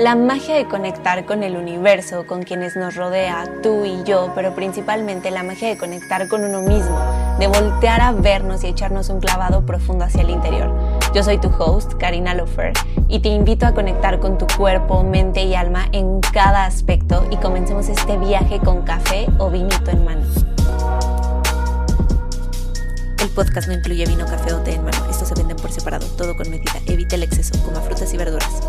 La magia de conectar con el universo, con quienes nos rodea, tú y yo, pero principalmente la magia de conectar con uno mismo, de voltear a vernos y echarnos un clavado profundo hacia el interior. Yo soy tu host, Karina Lofer, y te invito a conectar con tu cuerpo, mente y alma en cada aspecto y comencemos este viaje con café o vinito en mano. El podcast no incluye vino, café o té en mano. Estos se venden por separado, todo con medida. Evita el exceso, coma frutas y verduras.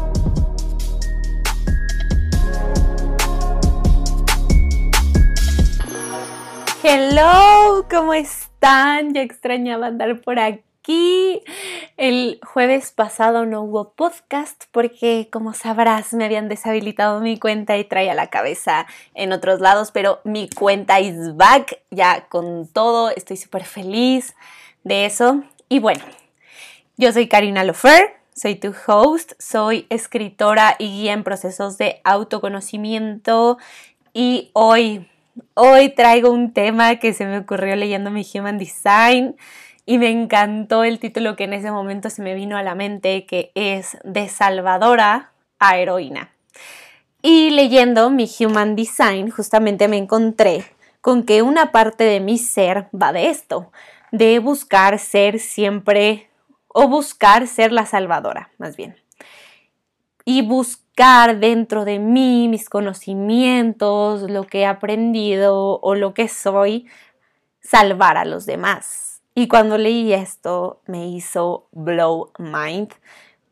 Hello, ¿cómo están? Ya extrañaba andar por aquí. El jueves pasado no hubo podcast porque, como sabrás, me habían deshabilitado mi cuenta y traía la cabeza en otros lados, pero mi cuenta is back, ya con todo, estoy súper feliz de eso. Y bueno, yo soy Karina Lofer, soy tu host, soy escritora y guía en procesos de autoconocimiento y hoy Hoy traigo un tema que se me ocurrió leyendo mi Human Design y me encantó el título que en ese momento se me vino a la mente, que es De Salvadora a Heroína. Y leyendo mi Human Design, justamente me encontré con que una parte de mi ser va de esto, de buscar ser siempre, o buscar ser la salvadora, más bien. Y buscar dentro de mí mis conocimientos, lo que he aprendido o lo que soy, salvar a los demás. Y cuando leí esto me hizo blow mind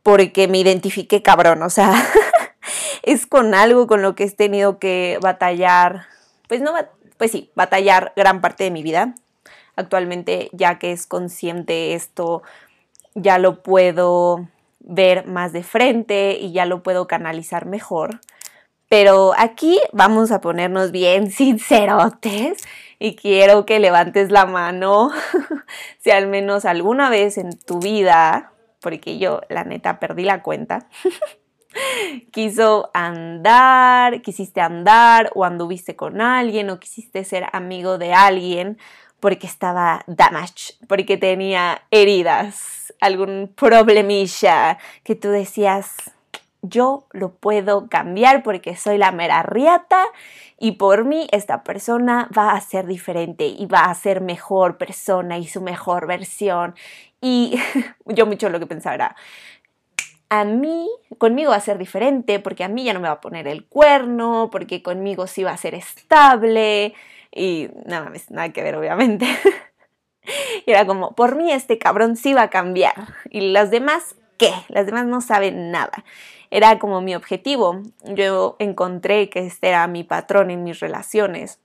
porque me identifiqué cabrón, o sea, es con algo con lo que he tenido que batallar, pues no, pues sí, batallar gran parte de mi vida. Actualmente, ya que es consciente esto, ya lo puedo ver más de frente y ya lo puedo canalizar mejor. Pero aquí vamos a ponernos bien sincerotes y quiero que levantes la mano si al menos alguna vez en tu vida, porque yo la neta perdí la cuenta, quiso andar, quisiste andar o anduviste con alguien o quisiste ser amigo de alguien porque estaba damaged, porque tenía heridas, algún problemilla que tú decías, yo lo puedo cambiar porque soy la mera riata y por mí esta persona va a ser diferente y va a ser mejor persona y su mejor versión. Y yo mucho lo que pensaba a mí, conmigo va a ser diferente porque a mí ya no me va a poner el cuerno, porque conmigo sí va a ser estable y nada, nada que ver obviamente. y era como, por mí este cabrón sí va a cambiar y las demás, ¿qué? Las demás no saben nada. Era como mi objetivo. Yo encontré que este era mi patrón en mis relaciones,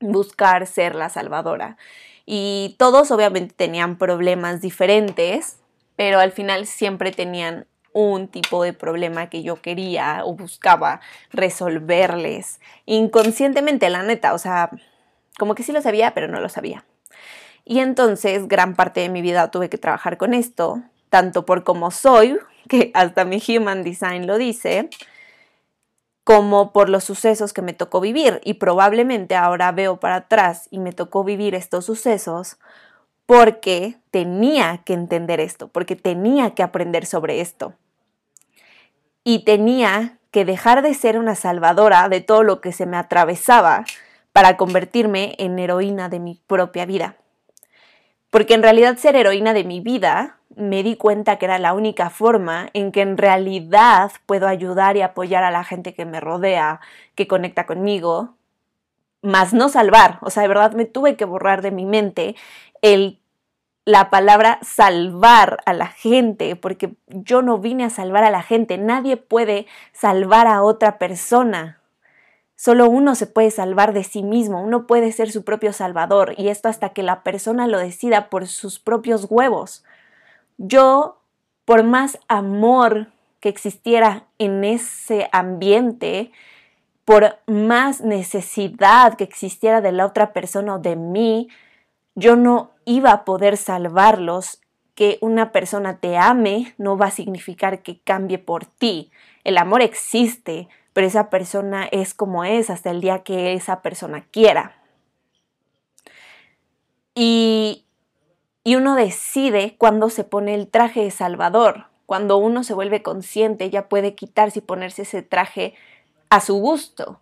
buscar ser la salvadora. Y todos obviamente tenían problemas diferentes, pero al final siempre tenían un tipo de problema que yo quería o buscaba resolverles inconscientemente, la neta, o sea, como que sí lo sabía, pero no lo sabía. Y entonces gran parte de mi vida tuve que trabajar con esto, tanto por cómo soy, que hasta mi Human Design lo dice, como por los sucesos que me tocó vivir. Y probablemente ahora veo para atrás y me tocó vivir estos sucesos porque tenía que entender esto, porque tenía que aprender sobre esto y tenía que dejar de ser una salvadora de todo lo que se me atravesaba para convertirme en heroína de mi propia vida. Porque en realidad ser heroína de mi vida me di cuenta que era la única forma en que en realidad puedo ayudar y apoyar a la gente que me rodea, que conecta conmigo, más no salvar. O sea, de verdad me tuve que borrar de mi mente el la palabra salvar a la gente, porque yo no vine a salvar a la gente, nadie puede salvar a otra persona. Solo uno se puede salvar de sí mismo, uno puede ser su propio salvador, y esto hasta que la persona lo decida por sus propios huevos. Yo, por más amor que existiera en ese ambiente, por más necesidad que existiera de la otra persona o de mí, yo no iba a poder salvarlos. Que una persona te ame no va a significar que cambie por ti. El amor existe, pero esa persona es como es hasta el día que esa persona quiera. Y, y uno decide cuándo se pone el traje de Salvador. Cuando uno se vuelve consciente, ya puede quitarse y ponerse ese traje a su gusto.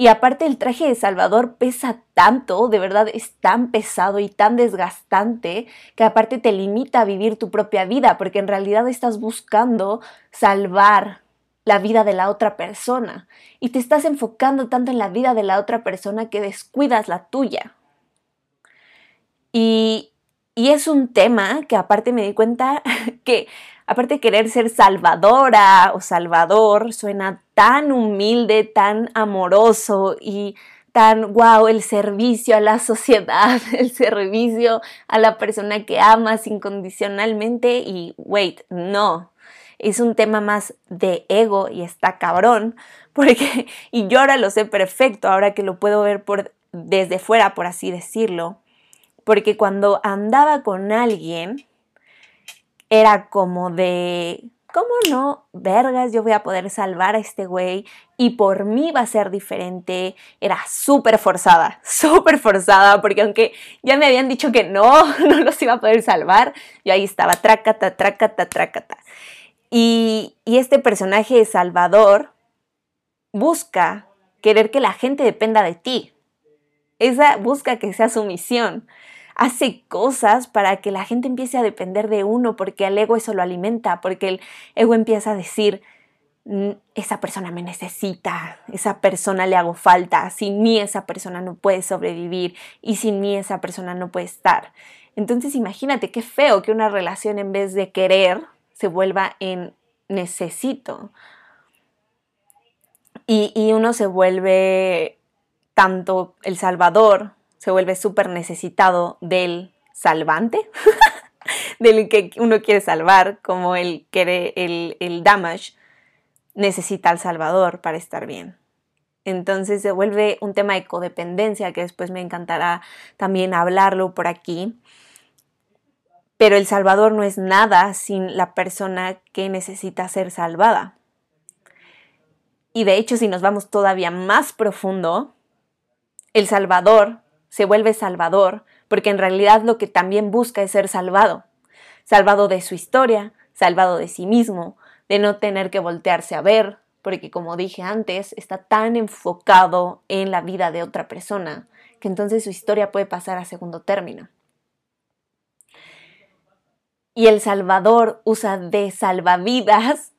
Y aparte el traje de Salvador pesa tanto, de verdad es tan pesado y tan desgastante, que aparte te limita a vivir tu propia vida, porque en realidad estás buscando salvar la vida de la otra persona y te estás enfocando tanto en la vida de la otra persona que descuidas la tuya. Y, y es un tema que aparte me di cuenta que aparte querer ser salvadora o salvador, suena tan humilde, tan amoroso y tan wow, el servicio a la sociedad, el servicio a la persona que amas incondicionalmente y wait, no. Es un tema más de ego y está cabrón, porque y yo ahora lo sé perfecto, ahora que lo puedo ver por desde fuera, por así decirlo, porque cuando andaba con alguien era como de, ¿cómo no? Vergas, yo voy a poder salvar a este güey y por mí va a ser diferente. Era súper forzada, súper forzada, porque aunque ya me habían dicho que no, no los iba a poder salvar, yo ahí estaba, trácata, trácata, trácata. Y, y este personaje Salvador busca querer que la gente dependa de ti. Esa busca que sea su misión hace cosas para que la gente empiece a depender de uno, porque el ego eso lo alimenta, porque el ego empieza a decir, mm, esa persona me necesita, esa persona le hago falta, sin mí esa persona no puede sobrevivir y sin mí esa persona no puede estar. Entonces imagínate qué feo que una relación en vez de querer se vuelva en necesito. Y, y uno se vuelve tanto el salvador se vuelve súper necesitado del salvante, del que uno quiere salvar, como el, quiere, el, el damage, necesita al salvador para estar bien. Entonces se vuelve un tema de codependencia que después me encantará también hablarlo por aquí. Pero el Salvador no es nada sin la persona que necesita ser salvada. Y de hecho, si nos vamos todavía más profundo, el Salvador se vuelve salvador, porque en realidad lo que también busca es ser salvado, salvado de su historia, salvado de sí mismo, de no tener que voltearse a ver, porque como dije antes, está tan enfocado en la vida de otra persona, que entonces su historia puede pasar a segundo término. Y el Salvador usa de salvavidas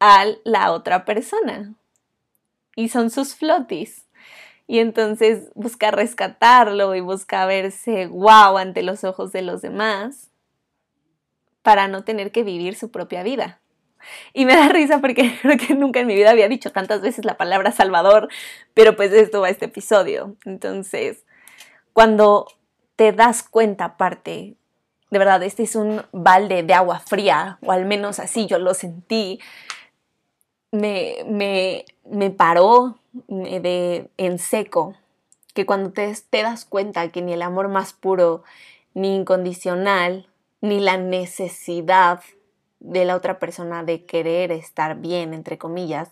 a la otra persona. Y son sus flotis y entonces busca rescatarlo y busca verse guau ante los ojos de los demás para no tener que vivir su propia vida. Y me da risa porque creo que nunca en mi vida había dicho tantas veces la palabra Salvador, pero pues esto va este episodio. Entonces, cuando te das cuenta, aparte, de verdad, este es un balde de agua fría, o al menos así yo lo sentí, me, me, me paró de, en seco, que cuando te, te das cuenta que ni el amor más puro, ni incondicional, ni la necesidad de la otra persona de querer estar bien, entre comillas,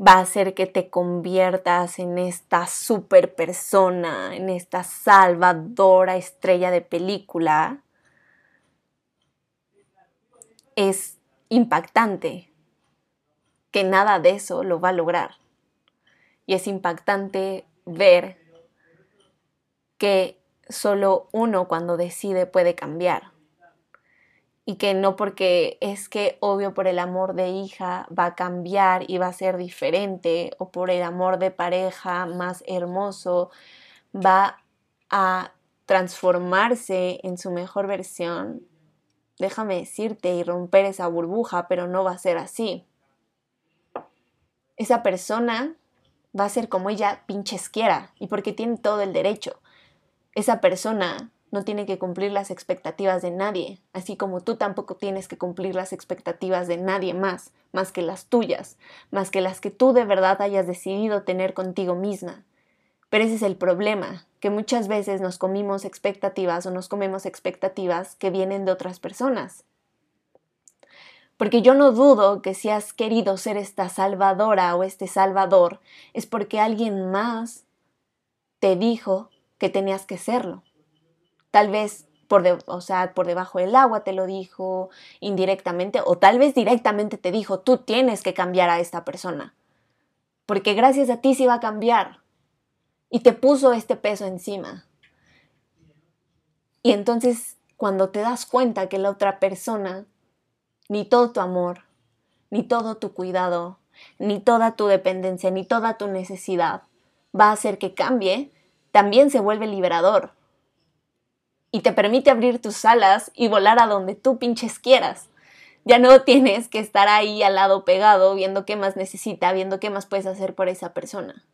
va a hacer que te conviertas en esta super persona, en esta salvadora estrella de película, es impactante que nada de eso lo va a lograr. Y es impactante ver que solo uno cuando decide puede cambiar. Y que no porque es que obvio por el amor de hija va a cambiar y va a ser diferente, o por el amor de pareja más hermoso va a transformarse en su mejor versión, déjame decirte y romper esa burbuja, pero no va a ser así. Esa persona va a ser como ella pinches quiera y porque tiene todo el derecho. Esa persona no tiene que cumplir las expectativas de nadie, así como tú tampoco tienes que cumplir las expectativas de nadie más, más que las tuyas, más que las que tú de verdad hayas decidido tener contigo misma. Pero ese es el problema, que muchas veces nos comimos expectativas o nos comemos expectativas que vienen de otras personas. Porque yo no dudo que si has querido ser esta salvadora o este salvador, es porque alguien más te dijo que tenías que serlo. Tal vez por o sea, por debajo del agua te lo dijo, indirectamente, o tal vez directamente te dijo, tú tienes que cambiar a esta persona, porque gracias a ti se va a cambiar, y te puso este peso encima. Y entonces, cuando te das cuenta que la otra persona, ni todo tu amor, ni todo tu cuidado, ni toda tu dependencia, ni toda tu necesidad va a hacer que cambie, también se vuelve liberador y te permite abrir tus alas y volar a donde tú pinches quieras. Ya no tienes que estar ahí al lado pegado viendo qué más necesita, viendo qué más puedes hacer por esa persona.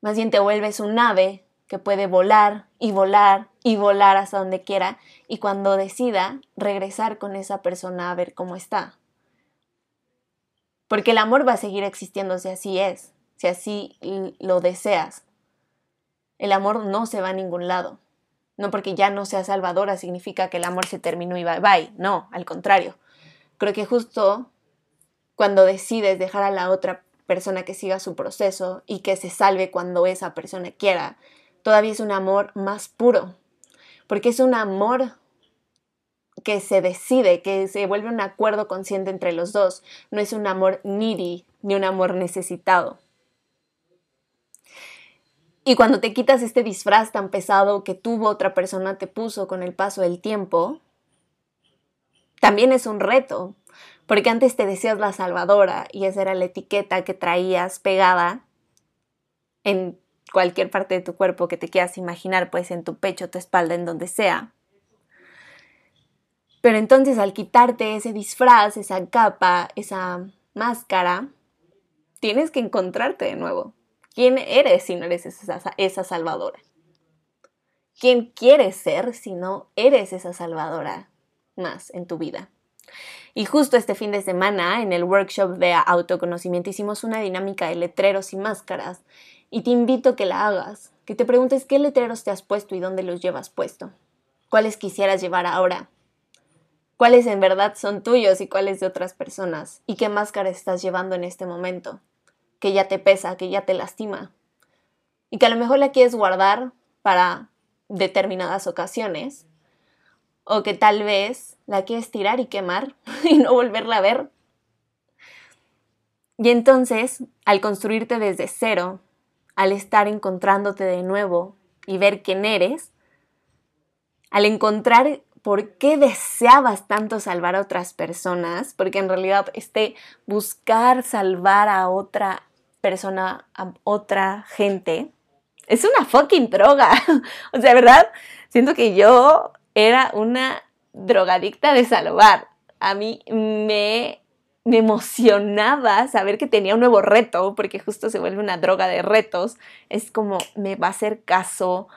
Más bien te vuelves un ave que puede volar y volar y volar hasta donde quiera y cuando decida regresar con esa persona a ver cómo está. Porque el amor va a seguir existiendo si así es, si así lo deseas. El amor no se va a ningún lado. No porque ya no sea salvadora significa que el amor se terminó y bye bye. No, al contrario. Creo que justo cuando decides dejar a la otra persona que siga su proceso y que se salve cuando esa persona quiera, todavía es un amor más puro. Porque es un amor que se decide, que se vuelve un acuerdo consciente entre los dos. No es un amor needy ni un amor necesitado. Y cuando te quitas este disfraz tan pesado que tuvo otra persona te puso con el paso del tiempo, también es un reto, porque antes te decías la salvadora y esa era la etiqueta que traías pegada en cualquier parte de tu cuerpo que te quieras imaginar, pues en tu pecho, tu espalda, en donde sea. Pero entonces al quitarte ese disfraz, esa capa, esa máscara, tienes que encontrarte de nuevo. ¿Quién eres si no eres esa, esa salvadora? ¿Quién quieres ser si no eres esa salvadora más en tu vida? Y justo este fin de semana, en el workshop de autoconocimiento, hicimos una dinámica de letreros y máscaras. Y te invito a que la hagas, que te preguntes qué letreros te has puesto y dónde los llevas puesto. ¿Cuáles quisieras llevar ahora? ¿Cuáles en verdad son tuyos y cuáles de otras personas? ¿Y qué máscara estás llevando en este momento? que ya te pesa, que ya te lastima. Y que a lo mejor la quieres guardar para determinadas ocasiones. O que tal vez la quieres tirar y quemar y no volverla a ver. Y entonces, al construirte desde cero, al estar encontrándote de nuevo y ver quién eres, al encontrar por qué deseabas tanto salvar a otras personas, porque en realidad este buscar salvar a otra persona a otra gente, es una fucking droga. o sea, ¿verdad? Siento que yo era una drogadicta de salvar. A mí me, me emocionaba saber que tenía un nuevo reto, porque justo se vuelve una droga de retos. Es como, me va a hacer caso,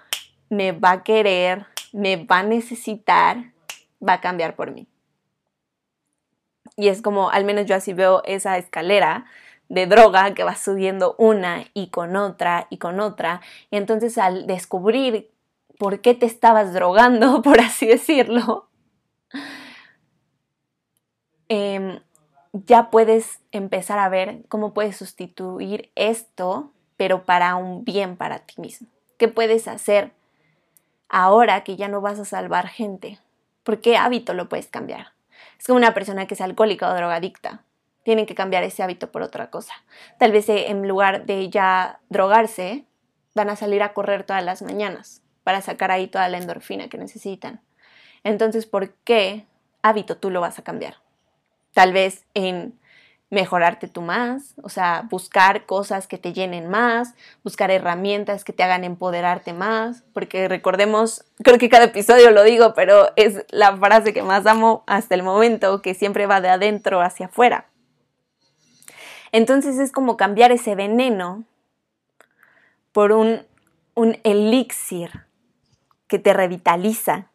me va a querer, me va a necesitar, va a cambiar por mí. Y es como, al menos yo así veo esa escalera de droga que vas subiendo una y con otra y con otra. Y entonces al descubrir por qué te estabas drogando, por así decirlo, em, ya puedes empezar a ver cómo puedes sustituir esto, pero para un bien para ti mismo. ¿Qué puedes hacer ahora que ya no vas a salvar gente? ¿Por qué hábito lo puedes cambiar? Es como una persona que es alcohólica o drogadicta tienen que cambiar ese hábito por otra cosa. Tal vez eh, en lugar de ya drogarse, van a salir a correr todas las mañanas para sacar ahí toda la endorfina que necesitan. Entonces, ¿por qué hábito tú lo vas a cambiar? Tal vez en mejorarte tú más, o sea, buscar cosas que te llenen más, buscar herramientas que te hagan empoderarte más, porque recordemos, creo que cada episodio lo digo, pero es la frase que más amo hasta el momento, que siempre va de adentro hacia afuera. Entonces es como cambiar ese veneno por un, un elixir que te revitaliza,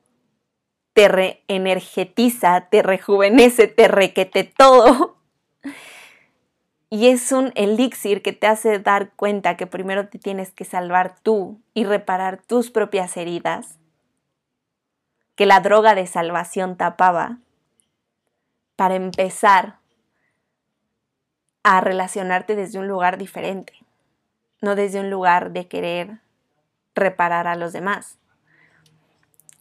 te reenergetiza, te rejuvenece, te requete todo. Y es un elixir que te hace dar cuenta que primero te tienes que salvar tú y reparar tus propias heridas, que la droga de salvación tapaba, para empezar a relacionarte desde un lugar diferente, no desde un lugar de querer reparar a los demás.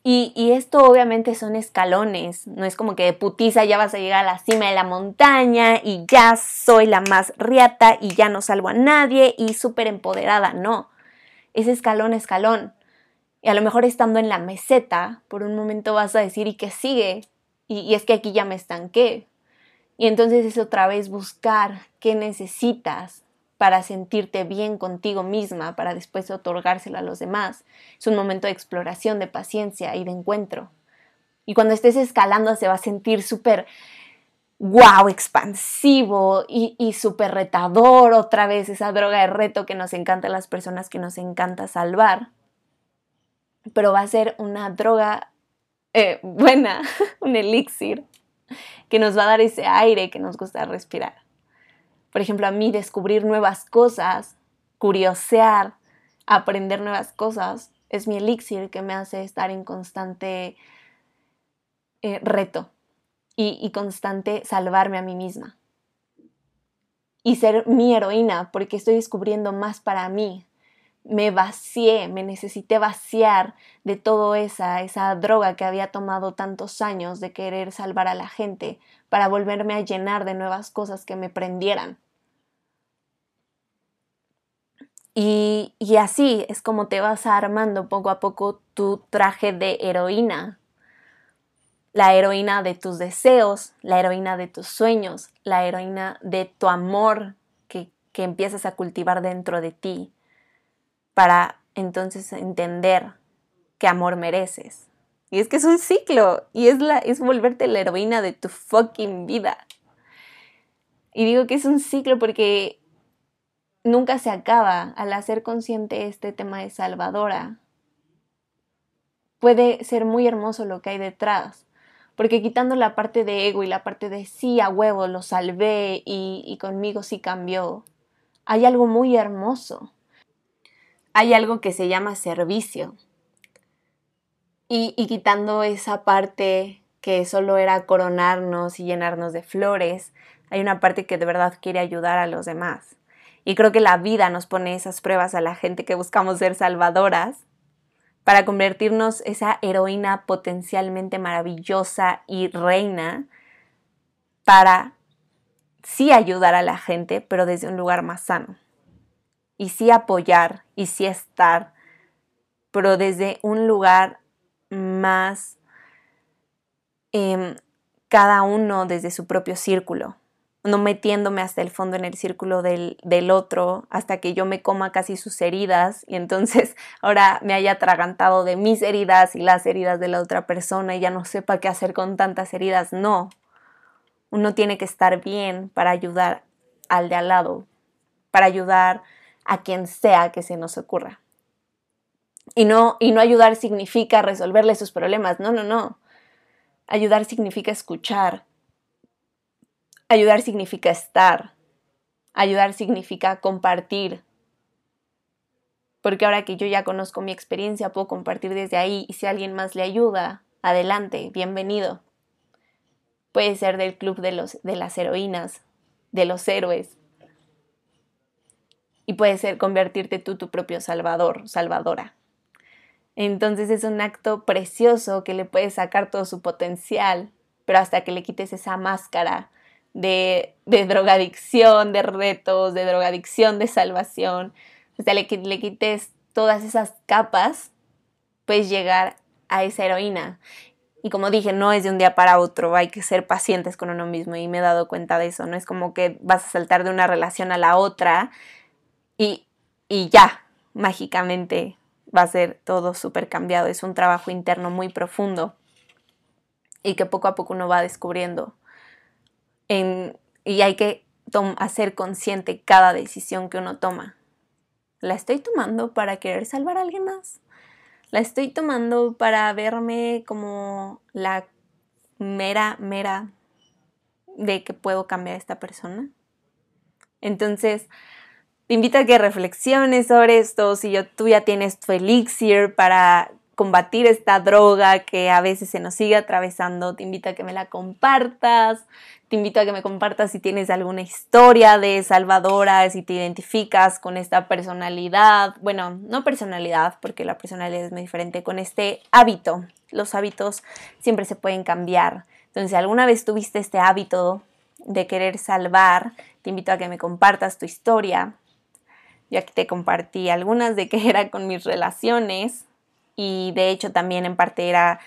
Y, esto obviamente son escalones, no es como que de putiza ya vas a llegar a la cima de la montaña y ya soy la más riata y ya no salvo a nadie y súper empoderada, no, es escalón, escalón. Y a lo mejor estando en la meseta, por un momento vas a decir, ¿y qué sigue? Y, y es que aquí ya me estanqué. Y entonces es otra vez buscar qué necesitas, para sentirte bien contigo misma, para después otorgárselo a los demás. Es un momento de exploración, de paciencia y de encuentro. Y cuando estés escalando se va a sentir súper wow, expansivo y, y súper retador, otra vez esa droga de reto que nos encanta a las personas que nos encanta salvar. Pero va a ser una droga eh, buena, un elixir, que nos va a dar ese aire que nos gusta respirar por ejemplo, a mí descubrir nuevas cosas, curiosear, aprender nuevas cosas, es mi elixir que me hace estar en constante eh, reto y, y constante salvarme a mí misma. Y ser mi heroína, porque estoy descubriendo más para mí, me vacié, me necesité vaciar de toda esa, esa droga que había tomado tantos años de querer salvar a la gente para volverme a llenar de nuevas cosas que me prendieran. Y, así es como te vas armando poco a poco tu traje de heroína. La heroína de tus deseos, la heroína de tus sueños, la heroína de tu amor que, que empiezas a cultivar dentro de ti para entonces entender qué amor mereces. Y es que es un ciclo y es, la, es volverte la heroína de tu fucking vida. Y digo que es un ciclo porque nunca se acaba al hacer consciente este tema de salvadora. Puede ser muy hermoso lo que hay detrás, porque quitando la parte de ego y la parte de sí a huevo lo salvé y, y conmigo sí cambió, hay algo muy hermoso hay algo que se llama servicio. Y, quitando esa parte que solo era coronarnos y llenarnos de flores, hay una parte que de verdad quiere ayudar a los demás. Y creo que la vida nos pone esas pruebas a la gente que buscamos ser salvadoras para convertirnos esa heroína potencialmente maravillosa y reina para sí ayudar a la gente, pero desde un lugar más sano y sí apoyar y sí estar, pero desde un lugar más em, cada uno desde su propio círculo, no metiéndome hasta el fondo en el círculo del, del, otro hasta que yo me coma casi sus heridas y entonces ahora me haya atragantado de mis heridas y las heridas de la otra persona y ya no sepa qué hacer con tantas heridas. No, uno tiene que estar bien para ayudar al de al lado, para ayudar a quien sea que se nos ocurra. Y no, y no ayudar significa resolverle sus problemas, no, no, no. Ayudar significa escuchar. Ayudar significa estar. Ayudar significa compartir. Porque ahora que yo ya conozco mi experiencia, puedo compartir desde ahí y si alguien más le ayuda, adelante, bienvenido. Puede ser del club de, los, de las heroínas, de los héroes, y puede ser convertirte tú tu propio salvador, salvadora. Entonces es un acto precioso que le puedes sacar todo su potencial, pero hasta que le quites esa máscara de, drogadicción, de retos, de drogadicción, de salvación, hasta le, le quites todas esas capas, puedes llegar a esa heroína. Y como dije, no es de un día para otro, hay que ser pacientes con uno mismo y me he dado cuenta de eso, no es como que vas a saltar de una relación a la otra y, ya, mágicamente va a ser todo súper cambiado. Es un trabajo interno muy profundo y que poco a poco uno va descubriendo. y hay que hacer consciente cada decisión que uno toma. ¿La estoy tomando para querer salvar a alguien más? ¿La estoy tomando para verme como la mera, mera de que puedo cambiar a esta persona? Entonces, te invito a que reflexiones sobre esto, si yo, tú ya tienes tu elixir para combatir esta droga que a veces se nos sigue atravesando, te invito a que me la compartas, te invito a que me compartas si tienes alguna historia de Salvadora, si te identificas con esta personalidad, bueno, no personalidad, porque la personalidad es muy diferente, con este hábito los hábitos siempre se pueden cambiar. Entonces, si alguna vez tuviste este hábito de querer salvar, te invito a que me compartas tu historia. Yo aquí te compartí algunas de que era con mis relaciones y de hecho también en parte era,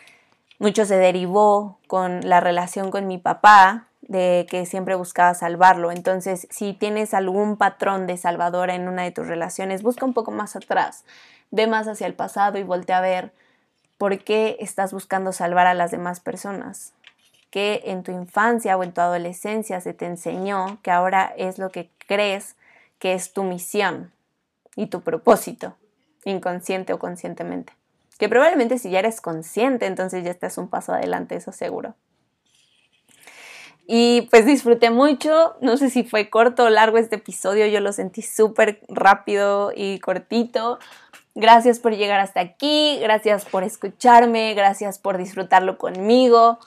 mucho se derivó con la relación con mi papá, de que siempre buscaba salvarlo. Entonces, si tienes algún patrón de salvador en una de tus relaciones, busca un poco más atrás, ve más hacia el pasado y voltea a ver por qué estás buscando salvar a las demás personas. ¿Qué en tu infancia o en tu adolescencia se te enseñó que ahora es lo que crees que es tu misión y tu propósito, inconsciente o conscientemente. Que probablemente si ya eres consciente, entonces ya estás un paso adelante, eso seguro. Y pues disfruté mucho, no sé si fue corto o largo este episodio, yo lo sentí súper rápido y cortito. Gracias por llegar hasta aquí, gracias por escucharme, gracias por disfrutarlo conmigo.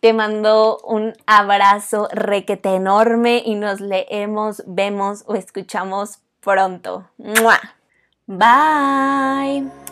Te mando un abrazo requete enorme y nos leemos, vemos o escuchamos pronto. Bye.